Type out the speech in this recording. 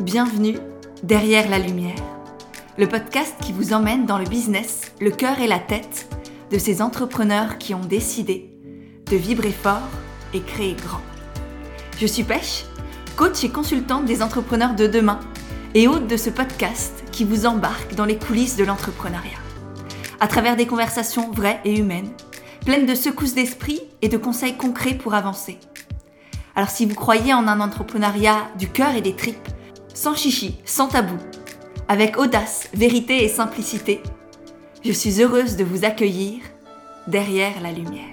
Bienvenue derrière la lumière, le podcast qui vous emmène dans le business, le cœur et la tête de ces entrepreneurs qui ont décidé de vibrer fort et créer grand. Je suis Pêche, coach et consultante des entrepreneurs de demain et hôte de ce podcast qui vous embarque dans les coulisses de l'entrepreneuriat. À travers des conversations vraies et humaines, pleines de secousses d'esprit et de conseils concrets pour avancer. Alors si vous croyez en un entrepreneuriat du cœur et des tripes, sans chichi, sans tabou, avec audace, vérité et simplicité, je suis heureuse de vous accueillir derrière la lumière.